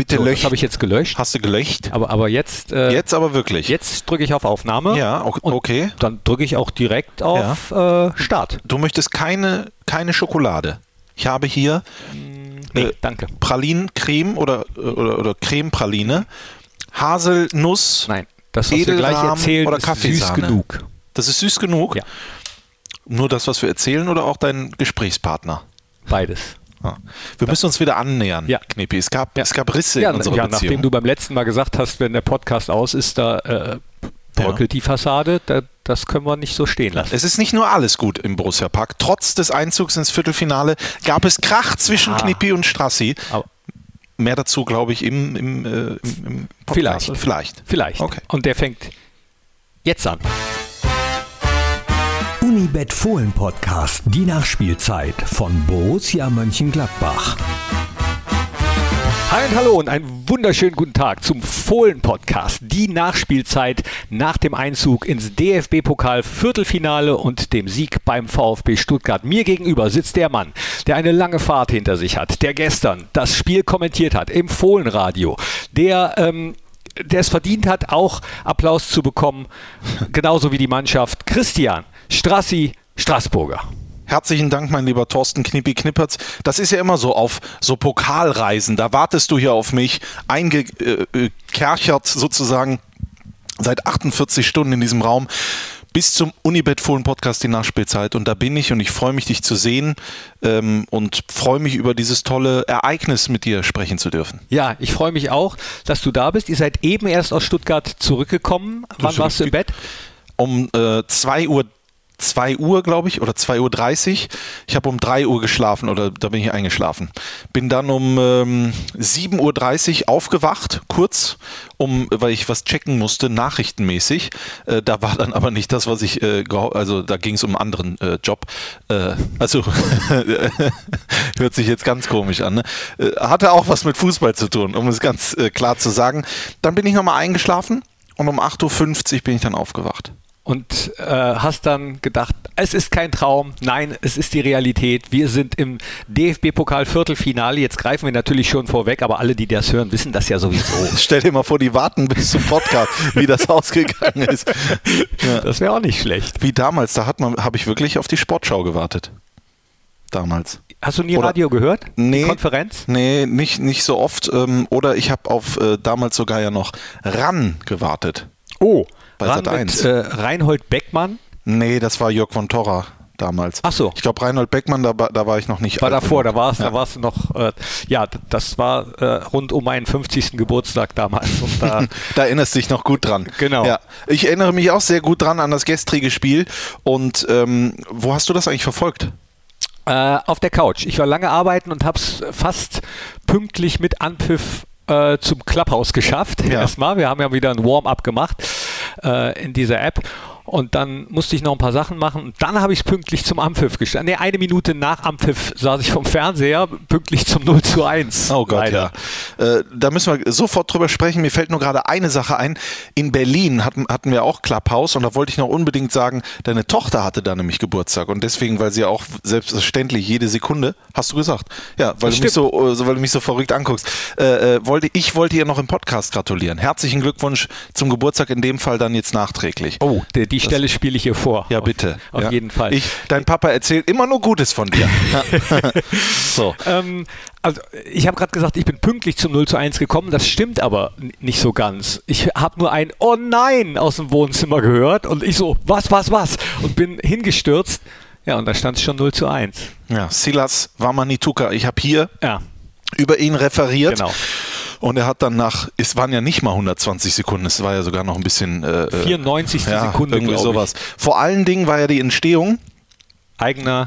Bitte So, lösch. das habe ich jetzt gelöscht. Hast du gelöscht? Aber, aber jetzt, äh, Jetzt aber wirklich. jetzt drücke ich auf Aufnahme. Ja, okay. Dann drücke ich auch direkt auf äh, Start. Du möchtest keine, keine Schokolade. Ich habe hier Nee, Äh, danke. Pralinencreme oder, oder, oder Creme-Praline, Haselnuss. Nein, das, was wir gleich erzählen, oder ist süß Kaffeesahne. genug. Das ist süß genug. Ja. Nur das, was wir erzählen oder auch dein Gesprächspartner? Beides. Ja. Wir müssen uns wieder annähern, Ja. Knippi. Es gab, Ja. es gab Risse Ja, in unserer ja Beziehung. nachdem du beim letzten Mal gesagt hast, wenn der Podcast aus ist, da äh, bröckelt die Fassade, da, das können wir nicht so stehen lassen. es ist nicht nur alles gut im Borussia Park. Trotz des Einzugs ins Viertelfinale gab es Krach zwischen Ah. Knippi und Strassi. Aber Mehr dazu, glaube ich, im, im, äh, im, im Podcast. Vielleicht. Vielleicht. vielleicht. Okay. Und der fängt jetzt an. Unibet Fohlen Podcast, die Nachspielzeit von Borussia Mönchengladbach. Hi und hallo und einen wunderschönen guten Tag zum Fohlen-Podcast. Die Nachspielzeit nach dem Einzug ins DFB-Pokal Viertelfinale und dem Sieg beim VfB Stuttgart. Mir gegenüber sitzt der Mann, der eine lange Fahrt hinter sich hat, der gestern das Spiel kommentiert hat im Fohlenradio, der ähm, der es verdient hat, auch Applaus zu bekommen, genauso wie die Mannschaft. Christian Strassi Straßburger. Herzlichen Dank, mein lieber Thorsten Knippi Knippertz. Das ist ja immer so auf so Pokalreisen. Da wartest du hier auf mich, eingekerchert sozusagen seit 48 Stunden in diesem Raum bis zum Unibet Fohlen Podcast die Nachspielzeit. Und da bin ich und ich freue mich, dich zu sehen ähm, und freue mich über dieses tolle Ereignis mit dir sprechen zu dürfen. Ja, ich freue mich auch, dass du da bist. Ihr seid eben erst aus Stuttgart zurückgekommen. Wann warst du im Bett? um äh, 2 Uhr 2 Uhr, glaube ich, oder 2 Uhr 30. Ich habe um 3 Uhr geschlafen oder da bin ich eingeschlafen. Bin dann um ähm, 7 Uhr 30 aufgewacht, kurz, um, weil ich was checken musste, nachrichtenmäßig. Äh, da war dann aber nicht das, was ich, äh, also da ging es um einen anderen äh, Job. Äh, also hört sich jetzt ganz komisch an. Ne? Äh, hatte auch was mit Fußball zu tun, um es ganz äh, klar zu sagen. Dann bin ich nochmal eingeschlafen und um 8.50 Uhr bin ich dann aufgewacht. Und äh, hast dann gedacht, es ist kein Traum, nein, es ist die Realität. Wir sind im DFB-Pokal-Viertelfinale. Jetzt greifen wir natürlich schon vorweg, aber alle, die das hören, wissen das ja sowieso. Stell dir mal vor, die warten bis zum Podcast, wie das ausgegangen ist. Ja. Das wäre auch nicht schlecht. Wie damals, da hat man, habe ich wirklich auf die Sportschau gewartet. Damals. Hast du nie Oder- Radio gehört? Nee. Die Konferenz? Nee, nicht, nicht so oft. Ähm, oder ich habe auf äh, damals sogar ja noch RAN gewartet. Oh, Bei ran Sat.1. mit äh, Reinhold Beckmann. Nee, das war Jörg von Torra damals. Ach so. Ich glaube, Reinhold Beckmann, da, war- da war ich noch nicht. War davor, genug. da warst Ja. da warst du noch, äh, ja, das war äh, rund um meinen 50. Geburtstag damals. Da, Da erinnerst du dich noch gut dran. Genau. Ja. Ich erinnere mich auch sehr gut dran an das gestrige Spiel. Und ähm, wo hast du das eigentlich verfolgt? Äh, auf der Couch. Ich war lange arbeiten und habe es fast pünktlich mit Anpfiff äh, zum Clubhouse geschafft. Ja. Erstmal. Wir haben ja wieder ein Warm-up gemacht äh, in dieser App. Und dann musste ich noch ein paar Sachen machen. Und dann habe ich es pünktlich zum Ampfiff gestellt. Nee, eine Minute nach Ampfiff saß ich vom Fernseher, pünktlich zum 0 zu 1. Oh Gott, Leider. ja. Äh, da müssen wir sofort drüber sprechen. Mir fällt nur gerade eine Sache ein. In Berlin hatten, hatten wir auch Clubhouse und da wollte ich noch unbedingt sagen, deine Tochter hatte da nämlich Geburtstag und deswegen, weil sie auch selbstverständlich jede Sekunde, hast du gesagt, ja, weil, Das du mich so, äh, so, weil du mich so verrückt anguckst, äh, äh, wollte, ich wollte ihr noch im Podcast gratulieren. Herzlichen Glückwunsch zum Geburtstag, in dem Fall dann jetzt nachträglich. Oh, die, die Stelle spiele ich hier vor. Ja, bitte. Auf ja. jeden Fall. Ich, dein Papa erzählt immer nur Gutes von dir. So. Ähm, also ich habe gerade gesagt, ich bin pünktlich zum 0 zu 1 gekommen. Das stimmt aber nicht so ganz. Ich habe nur ein Oh nein aus dem Wohnzimmer gehört und ich so, was, was, was? Und bin hingestürzt. Ja, und da stand es schon 0 zu 1. Ja, Silas Wamanituka. Ich habe hier Ja, über ihn referiert. Genau. Und er hat dann nach, es waren ja nicht mal 120 Sekunden, es war ja sogar noch ein bisschen. Äh, äh, 94. ja, Sekunde, irgendwie glaub ich. sowas. Vor allen Dingen war ja die Entstehung Eigener.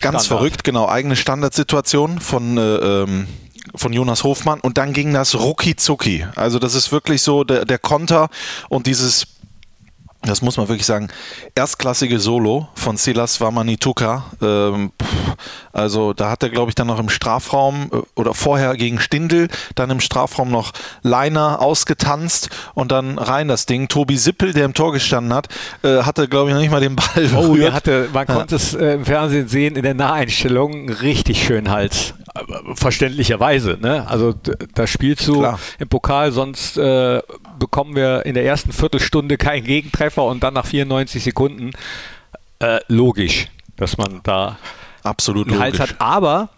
ganz Standard. verrückt, genau, eigene Standardsituation von. Äh, ähm, von Jonas Hofmann und dann ging das rucki zucki. Also das ist wirklich so der, der Konter und dieses, das muss man wirklich sagen, erstklassige Solo von Silas Wamanituka. Ähm, also da hat er, glaube ich, dann noch im Strafraum äh, oder vorher gegen Stindl, dann im Strafraum noch Leiner ausgetanzt und dann rein das Ding. Tobi Sippel, der im Tor gestanden hat, äh, hatte, glaube ich, noch nicht mal den Ball Oh, berührt. hatte, man konnte es äh, im Fernsehen sehen, in der Naheinstellung, richtig schönen Hals. verständlicherweise. Ne? Also da spielst du Klar. im Pokal, sonst äh, bekommen wir in der ersten Viertelstunde keinen Gegentreffer und dann nach 94 Sekunden. Äh, logisch, dass man da Absolut einen Hals hat. Aber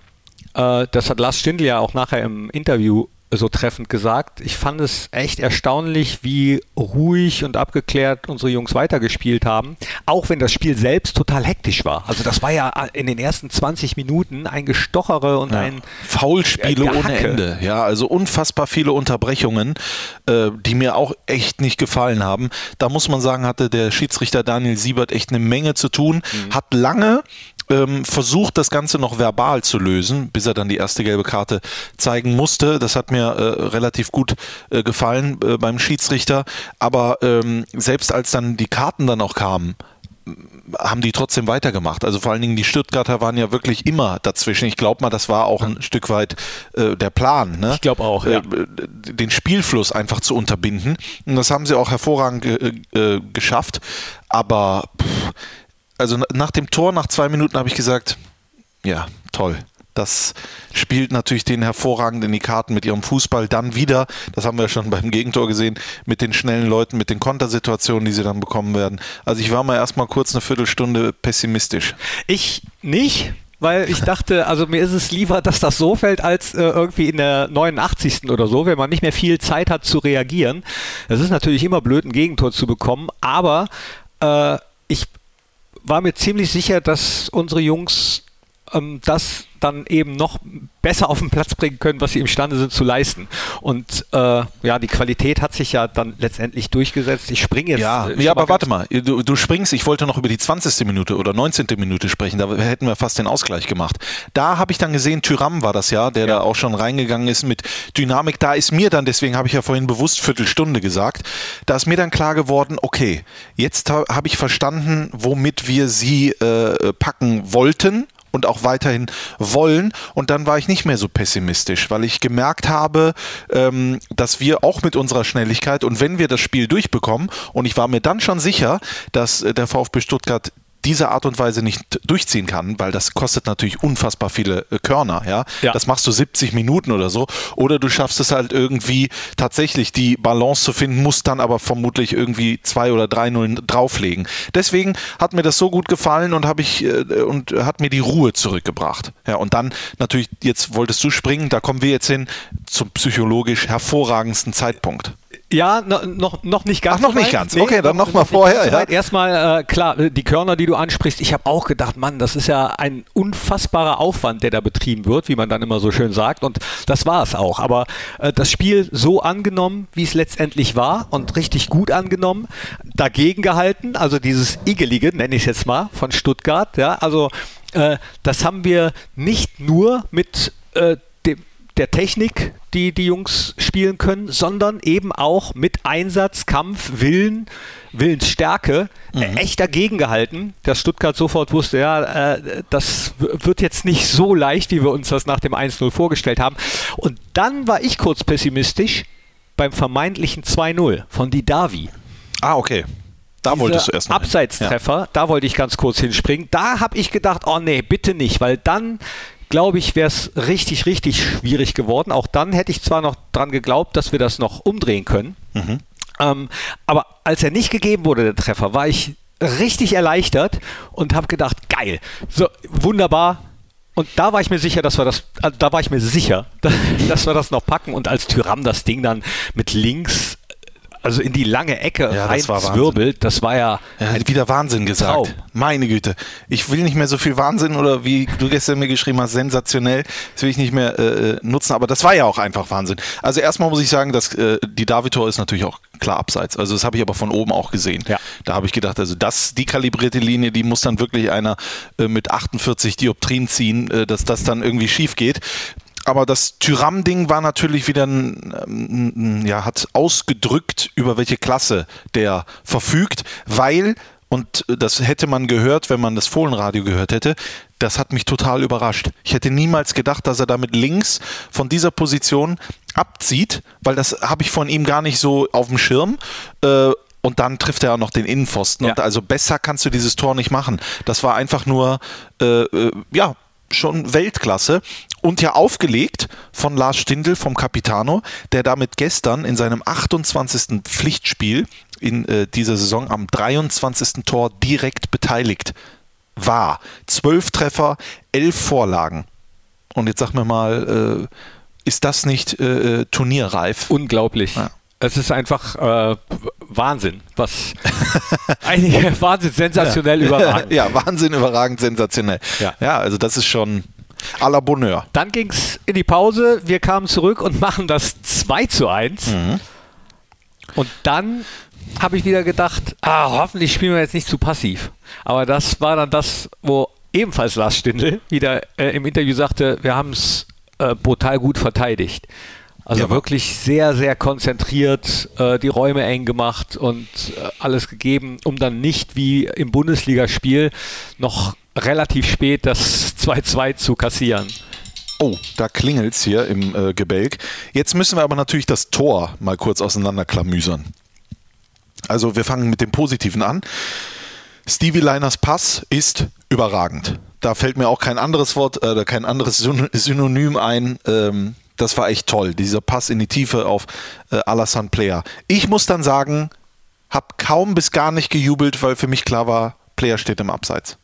äh, das hat Lars Stindl ja auch nachher im Interview so treffend gesagt. Ich fand es echt erstaunlich, wie ruhig und abgeklärt unsere Jungs weitergespielt haben, auch wenn das Spiel selbst total hektisch war. Also das war ja in den ersten 20 Minuten ein Gestochere und ja. ein Faulspiele äh, ohne Ende. Ja, also unfassbar viele Unterbrechungen, äh, die mir auch echt nicht gefallen haben. Da muss man sagen, hatte der Schiedsrichter Daniel Siebert echt eine Menge zu tun, mhm. hat lange ähm, versucht, das Ganze noch verbal zu lösen, bis er dann die erste gelbe Karte zeigen musste. Das hat mir äh, relativ gut äh, gefallen äh, beim Schiedsrichter. Aber ähm, selbst als dann die Karten dann auch kamen, haben die trotzdem weitergemacht. Also vor allen Dingen die Stuttgarter waren ja wirklich immer dazwischen. Ich glaube mal, das war auch ein Stück weit äh, der Plan. Ne? Ich glaube auch, ja. Äh, den Spielfluss einfach zu unterbinden. Und das haben sie auch hervorragend äh, geschafft. Aber pff, also nach dem Tor, nach zwei Minuten habe ich gesagt, ja, toll. Das spielt natürlich den hervorragend in die Karten mit ihrem Fußball. Dann wieder, das haben wir ja schon beim Gegentor gesehen, mit den schnellen Leuten, mit den Kontersituationen, die sie dann bekommen werden. Also ich war mal erstmal kurz eine Viertelstunde pessimistisch. Ich nicht, weil ich dachte, also mir ist es lieber, dass das so fällt, als äh, irgendwie in der 89. oder so, wenn man nicht mehr viel Zeit hat zu reagieren. Es ist natürlich immer blöd, ein Gegentor zu bekommen, aber äh, ich war mir ziemlich sicher, dass unsere Jungs ähm, das dann eben noch besser auf den Platz bringen können, was sie imstande sind zu leisten. Und äh, ja, die Qualität hat sich ja dann letztendlich durchgesetzt. Ich springe jetzt. Ja, ja aber warte mal, du, du, springst, ich wollte noch über die 20. Minute oder 19. Minute sprechen, da hätten wir fast den Ausgleich gemacht. Da habe ich dann gesehen, Tyram war das ja, der ja. da auch schon reingegangen ist mit Dynamik. Da ist mir dann, deswegen habe ich ja vorhin bewusst Viertelstunde gesagt, da ist mir dann klar geworden, okay, jetzt habe ich verstanden, womit wir sie äh, packen wollten und auch weiterhin wollen. Und dann war ich nicht mehr so pessimistisch, weil ich gemerkt habe, ähm, dass wir auch mit unserer Schnelligkeit und wenn wir das Spiel durchbekommen, und ich war mir dann schon sicher, dass äh, der VfB Stuttgart diese Art und Weise nicht durchziehen kann, weil das kostet natürlich unfassbar viele äh, Körner, ja? ja. Das machst du 70 Minuten oder so. Oder du schaffst es halt irgendwie tatsächlich die Balance zu finden, musst dann aber vermutlich irgendwie zwei oder drei Nullen drauflegen. Deswegen hat mir das so gut gefallen und habe ich äh, und hat mir die Ruhe zurückgebracht. Ja, und dann natürlich, jetzt wolltest du springen, da kommen wir jetzt hin zum psychologisch hervorragendsten Zeitpunkt. Ja, noch, noch nicht ganz. Ach, noch nicht ganz. Nee, okay, dann nochmal vorher. Ja. Erstmal, äh, klar, die Körner, die du ansprichst, ich habe auch gedacht, Mann, das ist ja ein unfassbarer Aufwand, der da betrieben wird, wie man dann immer so schön sagt. Und das war es auch. Aber äh, das Spiel so angenommen, wie es letztendlich war und richtig gut angenommen, dagegen gehalten, also dieses Igelige, nenne ich es jetzt mal, von Stuttgart. Ja, also äh, das haben wir nicht nur mit äh, der Technik, die die Jungs spielen können, sondern eben auch mit Einsatz, Kampf, Willen, Willensstärke mhm. echt dagegen gehalten, dass Stuttgart sofort wusste, ja, äh, das wird jetzt nicht so leicht, wie wir uns das nach dem 1-0 vorgestellt haben. Und dann war ich kurz pessimistisch beim vermeintlichen 2-0 von Didavi. Ah, okay. Da Diese wolltest du erst Abseitstreffer, ja. da wollte ich ganz kurz hinspringen. Da habe ich gedacht, oh nee, bitte nicht, weil dann glaube ich, wäre es richtig, richtig schwierig geworden. Auch dann hätte ich zwar noch dran geglaubt, dass wir das noch umdrehen können. Mhm. Ähm, aber als er nicht gegeben wurde, der Treffer, war ich richtig erleichtert und habe gedacht, geil, so wunderbar. Und da war ich mir sicher, dass wir das, also da war ich mir sicher, dass wir das noch packen. Und als Tyram das Ding dann mit links also in die lange Ecke ja, rein das zwirbelt, das war ja. Er hat wieder Wahnsinn gesagt. Traum. Meine Güte. Ich will nicht mehr so viel Wahnsinn oder wie du gestern mir geschrieben hast, sensationell. Das will ich nicht mehr äh, nutzen, aber das war ja auch einfach Wahnsinn. Also erstmal muss ich sagen, dass äh, die Davitor ist natürlich auch klar abseits. Also das habe ich aber von oben auch gesehen. Ja. Da habe ich gedacht, also das, die kalibrierte Linie, die muss dann wirklich einer äh, mit 48 Dioptrien ziehen, äh, dass das dann irgendwie schief geht aber das Tyram-Ding war natürlich wieder ein, ein, ja, hat ausgedrückt, über welche Klasse der verfügt, weil, und das hätte man gehört, wenn man das Fohlenradio gehört hätte, das hat mich total überrascht. Ich hätte niemals gedacht, dass er damit links von dieser Position abzieht, weil das habe ich von ihm gar nicht so auf dem Schirm. Äh, und dann trifft er auch noch den Innenpfosten. Ja. Und also besser kannst du dieses Tor nicht machen. Das war einfach nur, äh, äh ja, schon Weltklasse. Und ja aufgelegt von Lars Stindl vom Capitano, der damit gestern in seinem 28. Pflichtspiel in äh, dieser Saison am 23. Tor direkt beteiligt war. Zwölf Treffer, elf Vorlagen. Und jetzt sag mir mal, äh, ist das nicht äh, äh turnierreif? Unglaublich. Ja. Es ist einfach äh, Wahnsinn, was einige Wahnsinn sensationell ja. überragend. Ja, Wahnsinn überragend sensationell. Ja, ja also das ist schon à la Bonheur. Dann ging es in die Pause, wir kamen zurück und machen das 2 zu 1. Mhm. Und dann habe ich wieder gedacht, ah, hoffentlich spielen wir jetzt nicht zu passiv. Aber das war dann das, wo ebenfalls Lars Stindl wieder äh, im Interview sagte, wir haben es äh, brutal gut verteidigt. Also ja, wirklich sehr, sehr konzentriert, äh, die Räume eng gemacht und äh, alles gegeben, um dann nicht wie im Bundesligaspiel noch relativ spät das 2-2 zu kassieren. Oh, da klingelt es hier im äh, Gebälk. Jetzt müssen wir aber natürlich das Tor mal kurz auseinanderklamüsern. Also wir fangen mit dem Positiven an. Stevie Liners Pass ist überragend. Da fällt mir auch kein anderes Wort oder äh, kein anderes Synonym ein. Ähm, das war echt toll. Dieser Pass in die Tiefe auf äh, Alassane Player. Ich muss dann sagen, habe kaum bis gar nicht gejubelt, weil für mich klar war, Player steht im Abseits.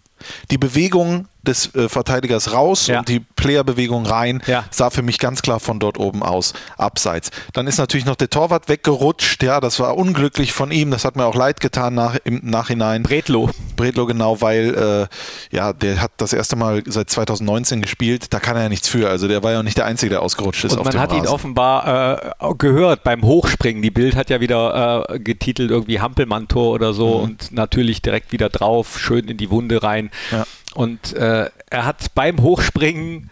Die Bewegung des äh, Verteidigers raus ja. und die Playerbewegung rein ja. sah für mich ganz klar von dort oben aus abseits. Dann ist natürlich noch der Torwart weggerutscht. Ja, das war unglücklich von ihm. Das hat mir auch leid getan nach, im Nachhinein. Bredlo. Bredlo, genau, weil äh, ja, der hat das erste Mal seit 2019 gespielt. Da kann er ja nichts für. Also der war ja nicht der Einzige, der ausgerutscht ist. Und man hat Rasen. ihn offenbar äh, gehört beim Hochspringen. Die Bild hat ja wieder äh, getitelt irgendwie Hampelmann-Tor oder so mhm. und natürlich direkt wieder drauf, schön in die Wunde rein. Ja. Und äh, er hat beim Hochspringen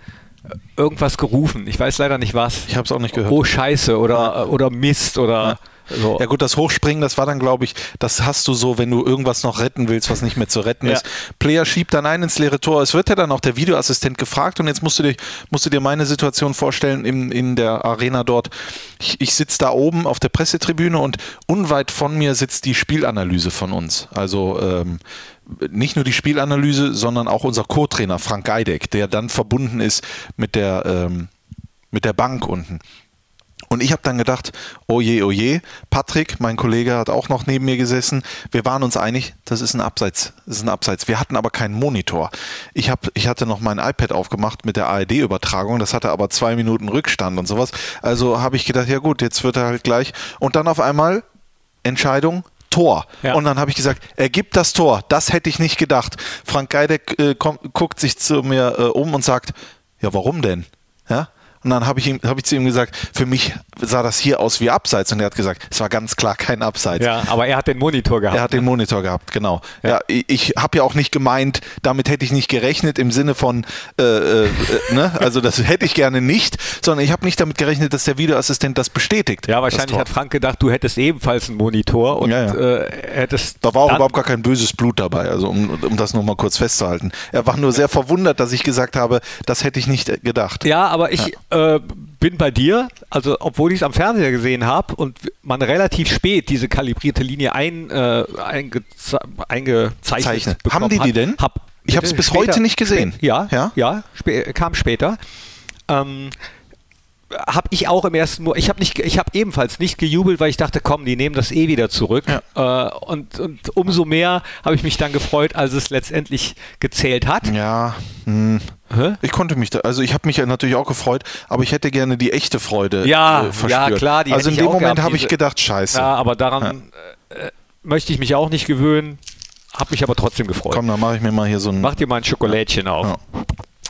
irgendwas gerufen. Ich weiß leider nicht was. Ich habe es auch nicht gehört. Oh Scheiße oder, ja. oder Mist oder. Ja. So. Ja gut, das Hochspringen, das war dann, glaube ich, das hast du so, wenn du irgendwas noch retten willst, was nicht mehr zu retten ja. ist. Player schiebt dann ein ins leere Tor. Es wird ja dann auch der Videoassistent gefragt und jetzt musst du dir, musst du dir meine Situation vorstellen in, in der Arena dort. Ich, ich sitze da oben auf der Pressetribüne und unweit von mir sitzt die Spielanalyse von uns. Also ähm, nicht nur die Spielanalyse, sondern auch unser Co-Trainer Frank Geideck, der dann verbunden ist mit der, ähm, mit der Bank unten. Und ich habe dann gedacht, oh je, oh Patrick, mein Kollege, hat auch noch neben mir gesessen. Wir waren uns einig, das ist ein Abseits. Das ist ein Abseits. Wir hatten aber keinen Monitor. Ich, hab, ich hatte noch mein iPad aufgemacht mit der ARD-Übertragung, das hatte aber zwei Minuten Rückstand und sowas. Also habe ich gedacht, ja gut, jetzt wird er halt gleich. Und dann auf einmal Entscheidung, Tor. Ja. Und dann habe ich gesagt, er gibt das Tor. Das hätte ich nicht gedacht. Frank Geideck äh, kommt, guckt sich zu mir äh, um und sagt, ja, warum denn? Und dann habe ich, hab ich zu ihm gesagt, für mich sah das hier aus wie Abseits. Und er hat gesagt, es war ganz klar kein Abseits. Ja, aber er hat den Monitor gehabt. Er hat den Monitor gehabt, genau. Ja, ja ich, ich habe ja auch nicht gemeint, damit hätte ich nicht gerechnet im Sinne von, äh, äh, ne? also das hätte ich gerne nicht, sondern ich habe nicht damit gerechnet, dass der Videoassistent das bestätigt. Ja, wahrscheinlich hat Frank gedacht, du hättest ebenfalls einen Monitor und ja, ja. Äh, hättest. Da war auch überhaupt gar kein böses Blut dabei, also um, um das nochmal kurz festzuhalten. Er war nur sehr verwundert, dass ich gesagt habe, das hätte ich nicht gedacht. Ja, aber ich äh, bin bei dir, also obwohl ich es am Fernseher gesehen habe und man relativ spät diese kalibrierte Linie ein, äh, einge, eingezeichnet Haben die die denn? Hab, ich habe es bis später, heute nicht gesehen. Ja, ja, ja kam später. Ähm, habe ich auch im ersten ich habe nicht ich habe ebenfalls nicht gejubelt, weil ich dachte, komm, die nehmen das eh wieder zurück. Ja. Äh, und, und umso mehr habe ich mich dann gefreut, als es letztendlich gezählt hat. Ja. Hm. Ich konnte mich da, also ich habe mich ja natürlich auch gefreut, aber ich hätte gerne die echte Freude ja, äh, verspürt. Ja, klar. also in dem Moment habe ich gedacht, scheiße. Ja, aber daran ja. Äh, möchte ich mich auch nicht gewöhnen, habe mich aber trotzdem gefreut. Komm, dann mache ich mir mal hier so ein... Mach dir mal ein Schokolädchen auf. Ja.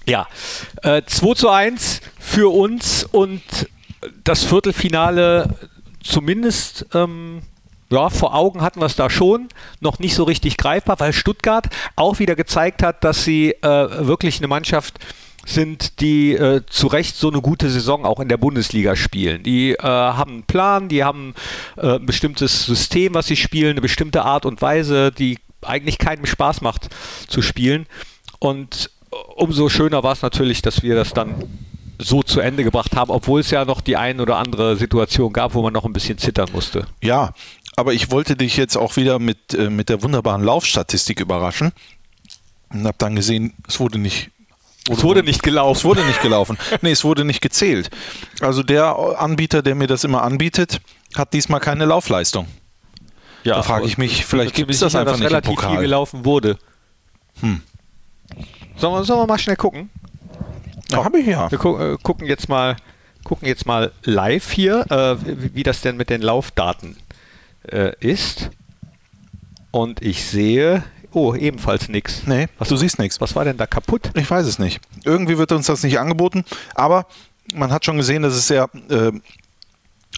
Ja, äh, 2 zu 1 für uns und das Viertelfinale zumindest ähm, ja, vor Augen hatten wir es da schon, noch nicht so richtig greifbar, weil Stuttgart auch wieder gezeigt hat, dass sie äh, wirklich eine Mannschaft sind, die äh, zu Recht so eine gute Saison auch in der Bundesliga spielen. Die äh, haben einen Plan, die haben äh, ein bestimmtes System, was sie spielen, eine bestimmte Art und Weise, die eigentlich keinem Spaß macht zu spielen. Und umso schöner war es natürlich, dass wir das dann so zu Ende gebracht haben, obwohl es ja noch die ein oder andere Situation gab, wo man noch ein bisschen zittern musste. Ja, aber ich wollte dich jetzt auch wieder mit, äh, mit der wunderbaren Laufstatistik überraschen und habe dann gesehen, es wurde nicht Es wurde nicht gelaufen. Es wurde nicht gelaufen. Nee, es wurde nicht gezählt. Also der Anbieter, der mir das immer anbietet, hat diesmal keine Laufleistung. Ja, Da frage ich mich, vielleicht gibt es das einfach dass nicht im relativ Pokal. viel gelaufen wurde. Hm. Sollen wir, sollen wir mal schnell gucken? Ja, habe ich ja. Wir gu äh, gucken jetzt mal, gucken jetzt mal live hier, äh, wie, wie das denn mit den Laufdaten äh, ist. Und ich sehe, oh, ebenfalls nichts. Nee, Was, du siehst nichts. was war denn da kaputt? Ich weiß es nicht. Irgendwie wird uns das nicht angeboten, aber man hat schon gesehen, dass es sehr äh,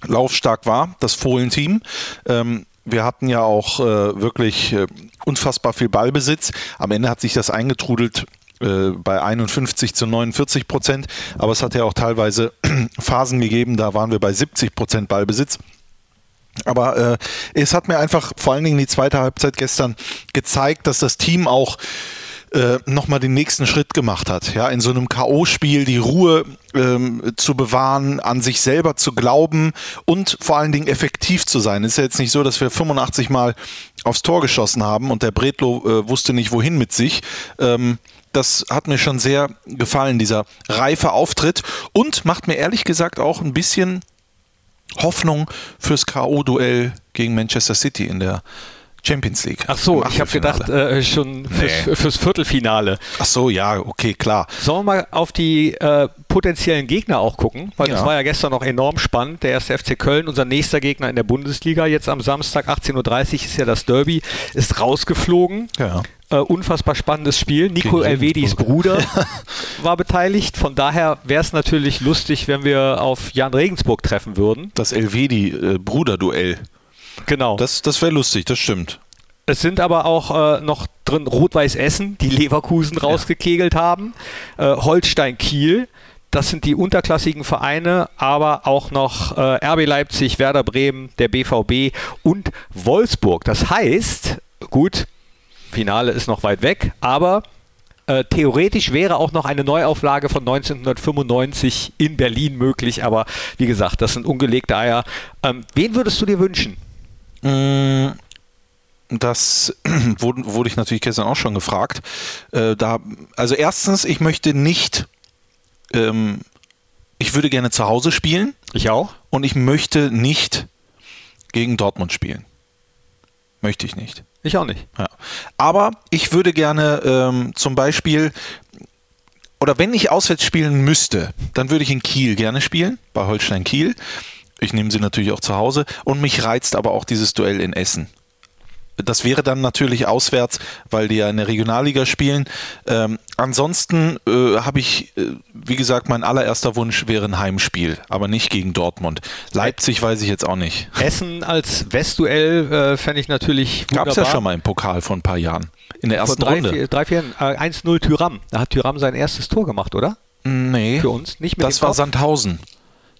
laufstark war, das Fohlen-Team. Ähm, wir hatten ja auch äh, wirklich äh, unfassbar viel Ballbesitz. Am Ende hat sich das eingetrudelt äh, bei 51 zu 49 Prozent, aber es hat ja auch teilweise Phasen gegeben, da waren wir bei 70 Prozent Ballbesitz. Aber äh, es hat mir einfach vor allen Dingen die zweite Halbzeit gestern gezeigt, dass das Team auch äh, nochmal den nächsten Schritt gemacht hat. Ja, in so einem K.O.-Spiel die Ruhe ähm, zu bewahren, an sich selber zu glauben und vor allen Dingen effektiv zu sein. Es ist ja jetzt nicht so, dass wir 85 Mal aufs Tor geschossen haben und der Bredlo äh, wusste nicht, wohin mit sich. Ähm, das hat mir schon sehr gefallen, dieser reife Auftritt und macht mir ehrlich gesagt auch ein bisschen Hoffnung fürs K.O.-Duell gegen Manchester City in der Champions League. Ach so, ich habe gedacht, äh, schon fürs, Nee. fürs Viertelfinale. Ach so, ja, okay, klar. Sollen wir mal auf die äh, potenziellen Gegner auch gucken? Weil das Ja. war ja gestern noch enorm spannend. Der erste FC Köln, unser nächster Gegner in der Bundesliga, jetzt am Samstag 18.30 Uhr ist ja das Derby, ist rausgeflogen. Ja. Äh, unfassbar spannendes Spiel. Nico Elvedis. Bruder war beteiligt. Von daher wäre es natürlich lustig, wenn wir auf Jan Regensburg treffen würden. Das Elvedi-Bruder-Duell. Genau. Das, das wäre lustig, das stimmt. Es sind aber auch äh, noch drin Rot-Weiß Essen, die Leverkusen rausgekegelt haben, äh, Holstein Kiel. Das sind die unterklassigen Vereine, aber auch noch äh, RB Leipzig, Werder Bremen, der BVB und Wolfsburg. Das heißt, gut, Finale ist noch weit weg, aber äh, theoretisch wäre auch noch eine Neuauflage von 1995 in Berlin möglich. Aber wie gesagt, das sind ungelegte Eier. Ähm, wen würdest du dir wünschen? Mm, Das wurde, wurde ich natürlich gestern auch schon gefragt. Äh, da, also erstens, ich möchte nicht, ähm, ich würde gerne zu Hause spielen Ich auch. und ich möchte nicht gegen Dortmund spielen. Möchte ich nicht. Ich auch nicht. Ja. Aber ich würde gerne ähm, zum Beispiel, oder wenn ich auswärts spielen müsste, dann würde ich in Kiel gerne spielen, bei Holstein Kiel. Ich nehme sie natürlich auch zu Hause und mich reizt aber auch dieses Duell in Essen. Das wäre dann natürlich auswärts, weil die ja in der Regionalliga spielen. Ähm, ansonsten äh, habe ich, äh, wie gesagt, mein allererster Wunsch wäre ein Heimspiel, aber nicht gegen Dortmund. Leipzig weiß ich jetzt auch nicht. Essen als Westduell äh, fände ich natürlich wunderbar. Gab es ja schon mal im Pokal vor ein paar Jahren. In der Vor ersten drei, Runde. vier, drei, vier, äh, 1-0 Tyram. Da hat Tyram sein erstes Tor gemacht, oder? Nee. Für uns, nicht mit Das war? Sandhausen.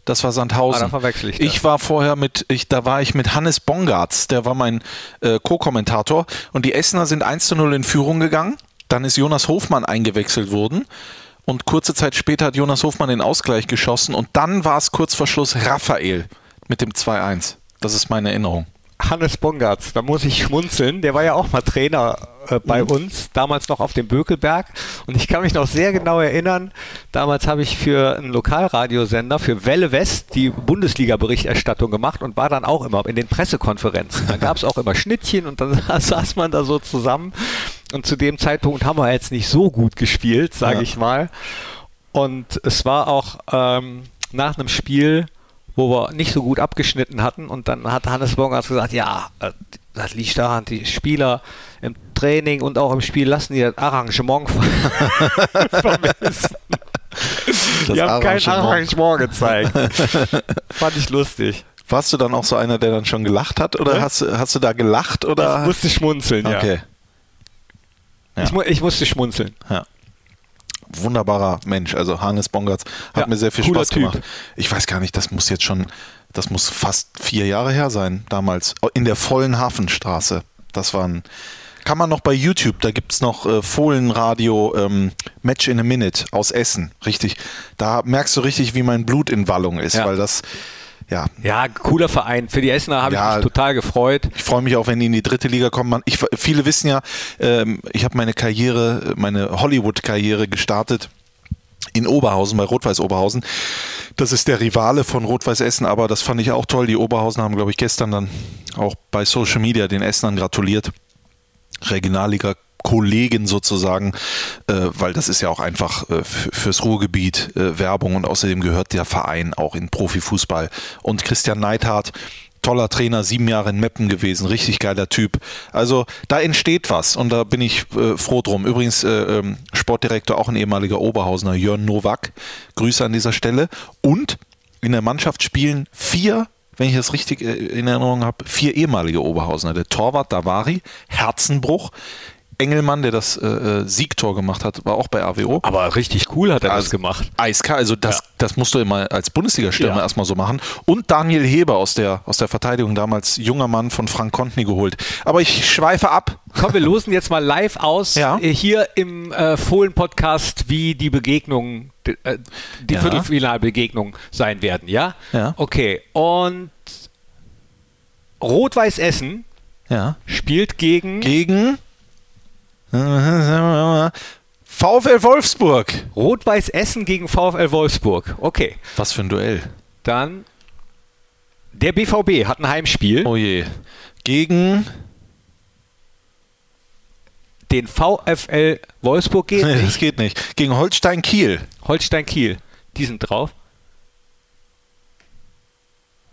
Das war Sandhausen. Ah, da verwechsel ich. Ich war vorher mit, ich, da war ich mit Hannes Bongartz, der war mein äh, Co-Kommentator. Und die Essener sind 1 zu 0 in Führung gegangen. Dann ist Jonas Hofmann eingewechselt worden. Und kurze Zeit später hat Jonas Hofmann den Ausgleich geschossen. Und dann war es kurz vor Schluss Raphael mit dem 2-1. Das ist meine Erinnerung. Hannes Bongartz, da muss ich schmunzeln. Der war ja auch mal Trainer äh, bei Mhm. uns, damals noch auf dem Bökelberg. Und ich kann mich noch sehr genau erinnern, damals habe ich für einen Lokalradiosender, für Welle West, die Bundesliga-Berichterstattung gemacht und war dann auch immer in den Pressekonferenzen. Da gab es auch immer Schnittchen und dann saß man da so zusammen. Und zu dem Zeitpunkt haben wir jetzt nicht so gut gespielt, sage Ja. ich mal. Und es war auch ähm, nach einem Spiel, wo wir nicht so gut abgeschnitten hatten. Und dann hat Hannes Bongartz gesagt, ja, äh, das liegt daran, die Spieler im Training und auch im Spiel lassen die das Arrangement vermissen. Die haben kein Arrangement gezeigt. Fand ich lustig. Warst du dann auch so einer, der dann schon gelacht hat? Oder Ja. hast, du- hast du da gelacht? Oder? Ich musste schmunzeln, ja. okay. Ja. Ich, mu ich musste schmunzeln. Ja. Wunderbarer Mensch. Also Hannes Bongartz hat mir sehr viel Spaß Typ. gemacht. Ich weiß gar nicht, das muss jetzt schon, das muss fast vier Jahre her sein, damals. In der vollen Hafenstraße. Das waren. Kann man noch bei YouTube, da gibt es noch äh, Fohlenradio ähm, Match in a Minute aus Essen. Richtig. Da merkst du richtig, wie mein Blut in Wallung ist, Ja. weil das, ja, Ja, cooler Verein. Für die Essener habe Ja. ich mich total gefreut. ich freue mich auch, wenn die in die dritte Liga kommen. Ich, viele wissen ja, ähm, ich habe meine Karriere, meine Hollywood-Karriere gestartet in Oberhausen, bei Rot-Weiß Oberhausen. Das ist der Rivale von Rot-Weiß Essen, aber das fand ich auch toll. Die Oberhausen haben, glaube ich, gestern dann auch bei Social Media den Essenern gratuliert. Regionalliga Kollegen sozusagen, äh, weil das ist ja auch einfach äh, fürs Ruhrgebiet äh, Werbung und außerdem gehört der Verein auch in Profifußball. Und Christian Neithardt, toller Trainer, sieben Jahre in Meppen gewesen, richtig geiler Typ. Also da entsteht was und da bin ich äh, froh drum. Übrigens äh, ähm, Sportdirektor, auch ein ehemaliger Oberhausener, Jörn Nowak. Grüße an dieser Stelle. Und in der Mannschaft spielen vier wenn ich das richtig äh, in Erinnerung habe, vier ehemalige Oberhausener. Der Torwart Davari, Herzenbruch, Engelmann, der das äh, äh, Siegtor gemacht hat, war auch bei AWO. Aber richtig cool hat er also, das gemacht. Eiskalt, also das, Ja. das musst du immer als Bundesliga-Stürmer Ja. erstmal so machen. Und Daniel Heber aus der, aus der Verteidigung, damals junger Mann von Frank Kontny geholt. Aber ich schweife ab. Komm, wir losen jetzt mal live aus, Ja. äh, hier im äh, Fohlen-Podcast, wie die Begegnungen, die, äh, die Ja. Viertelfinalbegegnungen sein werden, ja? Ja. Okay, und Rot-Weiß Essen Ja. spielt gegen Gegen VfL Wolfsburg. Rot-Weiß Essen gegen VfL Wolfsburg. Okay, Was für ein Duell. dann der BVB hat ein Heimspiel. Oh je. Gegen. Den VfL Wolfsburg geht Nee, nicht. das geht nicht. Gegen Holstein Kiel. Holstein Kiel. Die sind drauf.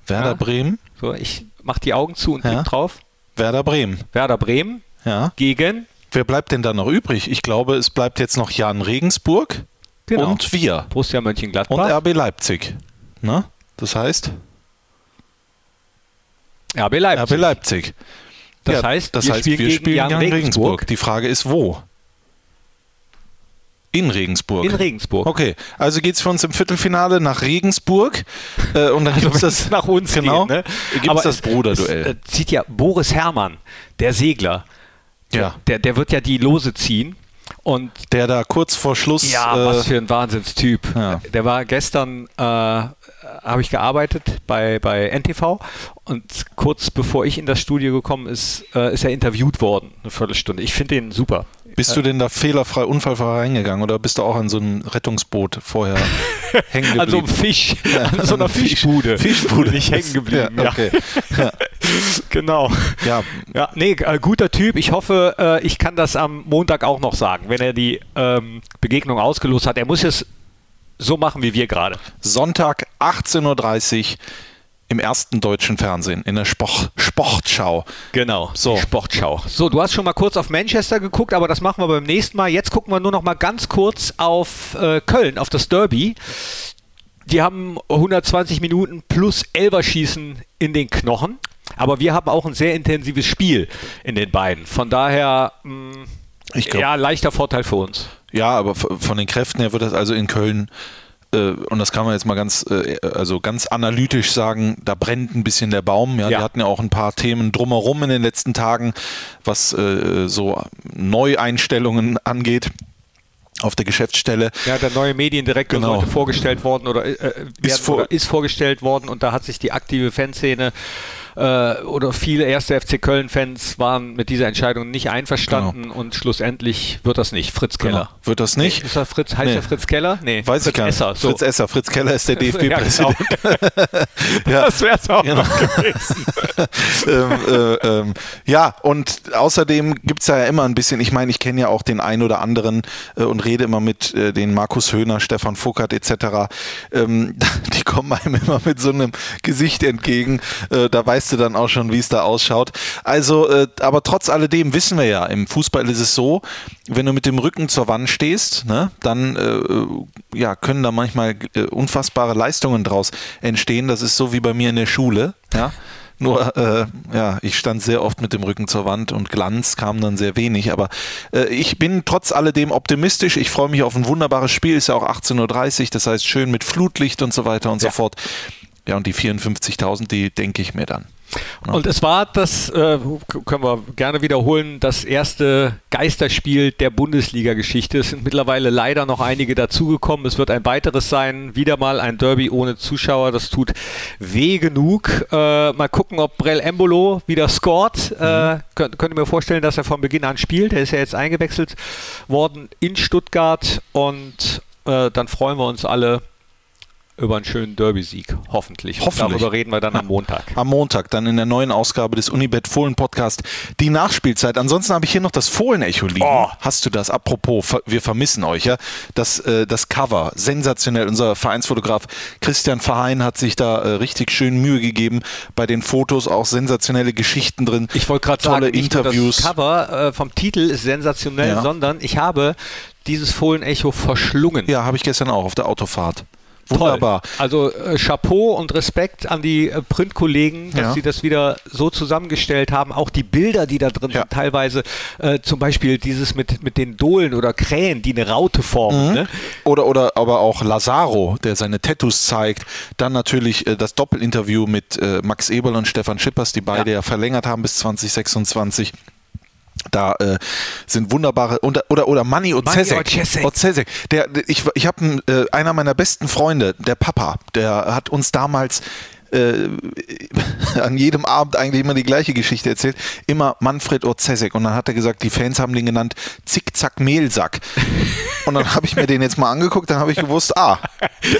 Werder Ja. Bremen. So, ich mach die Augen zu und Ja. drauf. Werder Bremen. Werder Bremen Ja. gegen Wer bleibt denn da noch übrig? Ich glaube, es bleibt jetzt noch Jan Regensburg Genau. und wir. Borussia Und Mönchengladbach. RB Leipzig. Na? Das heißt, RB Leipzig. RB Leipzig. Das heißt, das wir heißt, spielen wir spielen Jan Jan Regensburg. Regensburg. Die Frage ist, wo? In Regensburg. In Regensburg. Okay, also geht es für uns im Viertelfinale nach Regensburg äh, und dann gibt es das nach uns genau, geht, ne? Gibt Aber es das es- Bruderduell. Es, äh, zieht ja Boris Herrmann, der Segler. Ja. Der, der wird ja die Lose ziehen. Und der da kurz vor Schluss. ja, äh, was für ein Wahnsinnstyp. Ja. Der war gestern, äh, habe ich gearbeitet bei, bei NTV und kurz bevor ich in das Studio gekommen ist, äh, ist er interviewt worden, eine Viertelstunde. Ich finde den super. bist du denn da fehlerfrei, unfallfrei reingegangen oder bist du auch an so einem Rettungsboot vorher hängen geblieben? An so einem Fisch, an so einer Fisch- Fischbude. Fischbude. Bin ich hängen geblieben. Ja, okay. Genau. Ja, Ja, nee, äh, guter Typ. Ich hoffe, äh, ich kann das am Montag auch noch sagen, wenn er die ähm, Begegnung ausgelost hat. Er muss es so machen wie wir gerade. Sonntag 18.30 Uhr im ersten deutschen Fernsehen, in der Sport, Sportschau. Genau. So. Sportschau. So, du hast schon mal kurz auf Manchester geguckt, aber das machen wir beim nächsten Mal. Jetzt gucken wir nur noch mal ganz kurz auf äh, Köln, auf das Derby. Die haben 120 Minuten plus Elverschießen in den Knochen. Aber wir haben auch ein sehr intensives Spiel in den beiden. Von daher, mh, Ich glaub- ja, leichter Vorteil für uns. Ja, aber von den Kräften her wird das also in Köln, äh, und das kann man jetzt mal ganz, äh, also ganz analytisch sagen, da brennt ein bisschen der Baum. Ja, Ja. Die hatten ja auch ein paar Themen drumherum in den letzten Tagen, was äh, so Neueinstellungen angeht auf der Geschäftsstelle. Ja, der neue Mediendirektor Genau. sollte vorgestellt worden oder, äh, werden, Ist vor- oder ist vorgestellt worden und da hat sich die aktive Fanszene äh, oder viele erste FC Köln-Fans waren mit dieser Entscheidung nicht einverstanden und schlussendlich wird das nicht. Fritz Keller. Genau. Wird das nicht? Ist er Fritz, heißt Nee. er Fritz Keller? Nee, Weiß Fritz ich gar nicht. Esser. So. Fritz Esser. Fritz Keller ist der DFB-Präsident. genau. Ja. Das wäre es auch Genau. noch gewesen. ähm, äh, ähm, ja, und außerdem gibt es ja immer ein bisschen, ich meine, ich kenne ja auch den einen oder anderen äh, und rede immer mit äh, den Markus Höhner, Stefan Fuckert etc. Ähm, die kommen einem immer mit so einem Gesicht entgegen. Äh, da weißt du dann auch schon, wie es da ausschaut. Also, äh, aber trotz alledem wissen wir ja, im Fußball ist es so, wenn du mit dem Rücken zur Wand stehst, ne, dann äh, ja, können da manchmal äh, unfassbare Leistungen draus entstehen. Das ist so wie bei mir in der Schule. Ja. Nur, äh, ja, ich stand sehr oft mit dem Rücken zur Wand und Glanz kam dann sehr wenig. Aber äh, ich bin trotz alledem optimistisch. Ich freue mich auf ein wunderbares Spiel. Ist ja auch 18.30 Uhr, das heißt schön mit Flutlicht und so weiter und so Ja. fort. Ja, und die 54.000, die denke ich mir dann. Und es war das, äh, können wir gerne wiederholen, das erste Geisterspiel der Bundesliga-Geschichte. Es sind mittlerweile leider noch einige dazugekommen. Es wird ein weiteres sein. Wieder mal ein Derby ohne Zuschauer. Das tut weh genug. Äh, mal gucken, ob Brell Embolo wieder scored. Äh, könnt, könnt ihr mir vorstellen, dass er von Beginn an spielt. Er ist ja jetzt eingewechselt worden in Stuttgart und äh, dann freuen wir uns alle über einen schönen Derby-Sieg, hoffentlich. Und Hoffentlich. darüber reden wir dann am Montag. Am Montag, dann in der neuen Ausgabe des Unibet Fohlen Podcast, die Nachspielzeit. Ansonsten habe ich hier noch das Fohlen-Echo liegen. Oh. Hast du das? Apropos, wir vermissen euch, ja. Das, äh, das Cover, sensationell. Unser Vereinsfotograf Christian Verheyen hat sich da äh, richtig schön Mühe gegeben. Bei den Fotos auch sensationelle Geschichten drin. Ich wollte gerade sagen, nicht Interviews. Nur das Cover äh, vom Titel ist sensationell, Ja. sondern ich habe dieses Fohlen-Echo verschlungen. Ja, habe ich gestern auch auf der Autofahrt. Wunderbar. Toll. Also äh, Chapeau und Respekt an die äh, Printkollegen, dass Ja. sie das wieder so zusammengestellt haben. Auch die Bilder, die da drin Ja. sind, teilweise äh, zum Beispiel dieses mit, mit den Dohlen oder Krähen, die eine Raute formen. Mhm. Ne? Oder, oder aber auch Lazaro, der seine Tattoos zeigt. Dann natürlich äh, das Doppelinterview mit äh, Max Eberl und Stefan Schippers, die beide ja, Ja. verlängert haben bis 2026. Da äh, sind wunderbare oder oder oder Manny Ozesek. Ozesek. Ozesek. Der ich ich habe äh, einer meiner besten Freunde, der Papa, der hat uns damals äh, an jedem Abend eigentlich immer die gleiche Geschichte erzählt. Immer Manfred Ozesek. Und dann hat er gesagt, die Fans haben den genannt Zickzack Mehlsack. Und dann habe ich mir den jetzt mal angeguckt, dann habe ich gewusst, ah,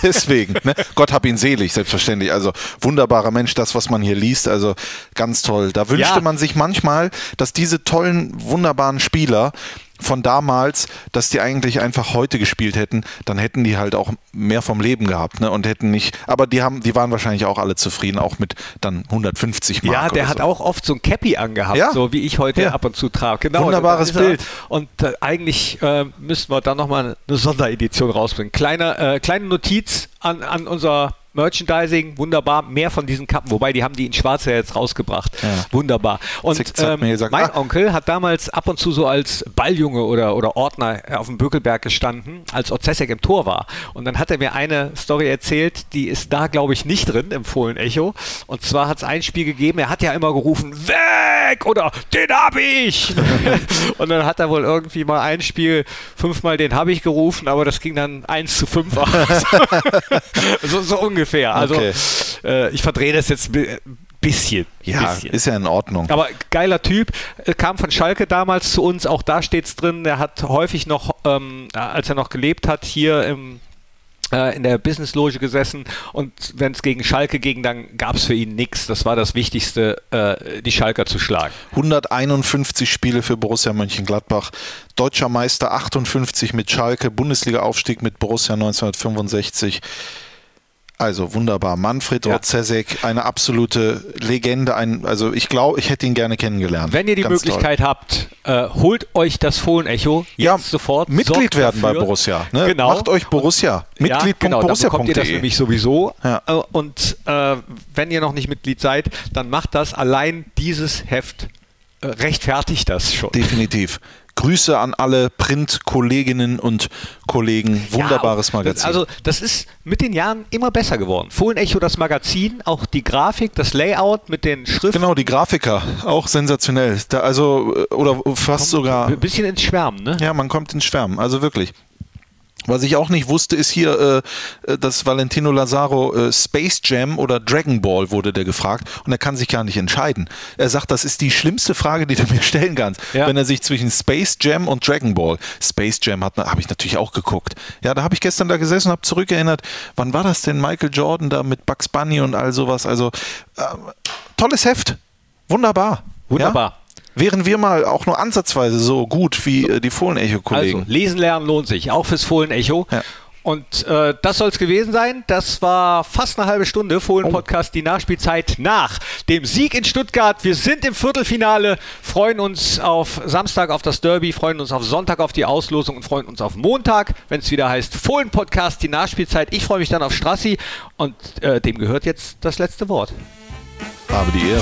deswegen. Ne? Gott hab ihn selig, selbstverständlich. Also wunderbarer Mensch, das, was man hier liest. Also ganz toll. Da wünschte Ja. man sich manchmal, dass diese tollen, wunderbaren Spieler von damals, dass die eigentlich einfach heute gespielt hätten, dann hätten die halt auch mehr vom Leben gehabt, ne? Und hätten nicht, aber die haben, die waren wahrscheinlich auch alle zufrieden, auch mit dann 150 Mark. Ja, der hat so. auch oft so ein Cappy angehabt, Ja. so wie ich heute Ja. ab und zu trage. Genau, Wunderbares da er. Bild. Und äh, eigentlich äh, müssten wir dann nochmal eine Sonderedition rausbringen. Kleine, äh, kleine Notiz an, an unser Merchandising, wunderbar, mehr von diesen Kappen, wobei die haben die in schwarz ja jetzt rausgebracht. Ja. Wunderbar. Und ähm, gesagt, mein ah. Onkel hat damals ab und zu so als Balljunge oder, oder Ordner auf dem Bökelberg gestanden, als Ozesek im Tor war. Und dann hat er mir eine Story erzählt, die ist da, glaube ich, nicht drin im Fohlen-Echo. Und zwar hat es ein Spiel gegeben, er hat ja immer gerufen, weg oder den hab ich. und dann hat er wohl irgendwie mal ein Spiel fünfmal den habe ich gerufen, aber das ging dann 1 zu 5 aus. so, so ungefähr. Also Okay. äh, ich verdrehe das jetzt ein bi- bisschen. ja, bisschen. ist ja in Ordnung. Aber geiler Typ, äh, kam von Schalke damals zu uns, auch da steht's drin, der hat häufig noch, ähm, als er noch gelebt hat, hier im äh, in der Businessloge gesessen und wenn es gegen Schalke ging, dann gab es für ihn nichts. Das war das Wichtigste, äh, die Schalker zu schlagen. 151 Spiele für Borussia Mönchengladbach, Deutscher Meister 58 mit Schalke, Bundesliga-Aufstieg mit Borussia 1965. Also wunderbar. Manfred Ja. Rotzesek, eine absolute Legende. Ein, also ich glaube, ich hätte ihn gerne kennengelernt. Wenn ihr die Ganz Möglichkeit habt, äh, holt euch das Fohlen-Echo jetzt Ja, sofort. Mitglied werden bei dafür. Borussia. Ne? Genau. Macht euch Borussia. Ja, genau, dann bekommt ihr das nämlich sowieso. Ja. Äh, Und äh, wenn ihr noch nicht Mitglied seid, dann macht das. Allein dieses Heft äh, rechtfertigt das schon. Definitiv. Grüße an alle Print-Kolleginnen und Kollegen. Wunderbares Ja, Magazin. Also das ist mit den Jahren immer besser geworden. Fohlen-Echo, das Magazin, auch die Grafik, das Layout mit den Schriften. Genau, die Grafiker, auch sensationell. Da also, äh, oder fast sogar. Ein bisschen ins Schwärmen, ne? Ja, man kommt ins Schwärmen, also wirklich. Was ich auch nicht wusste, ist hier, äh, äh, dass Valentino Lazaro äh, Space Jam oder Dragon Ball wurde der gefragt und er kann sich gar nicht entscheiden. Er sagt, das ist die schlimmste Frage, die du mir stellen kannst, Ja. wenn er sich zwischen Space Jam und Dragon Ball. Space Jam hat, habe ich natürlich auch geguckt. Ja, da habe ich gestern da gesessen und habe zurückerinnert, wann war das denn Michael Jordan da mit Bugs Bunny und all sowas. Also äh, tolles Heft, wunderbar. Wunderbar. Ja? Wären wir mal auch nur ansatzweise so gut wie äh, die Also, Fohlen-Echo-Kollegen. lesen lernen lohnt sich, auch fürs Fohlen-Echo. Ja. Und äh, das soll es gewesen sein. Das war fast eine halbe Stunde Fohlen-Podcast, die Nachspielzeit nach dem Sieg in Stuttgart. Wir sind im Viertelfinale, freuen uns auf Samstag auf das Derby, freuen uns auf Sonntag auf die Auslosung und freuen uns auf Montag, wenn es wieder heißt Fohlen-Podcast, die Nachspielzeit. Ich freue mich dann auf Strassi und äh, dem gehört jetzt das letzte Wort. Habe die Ehre.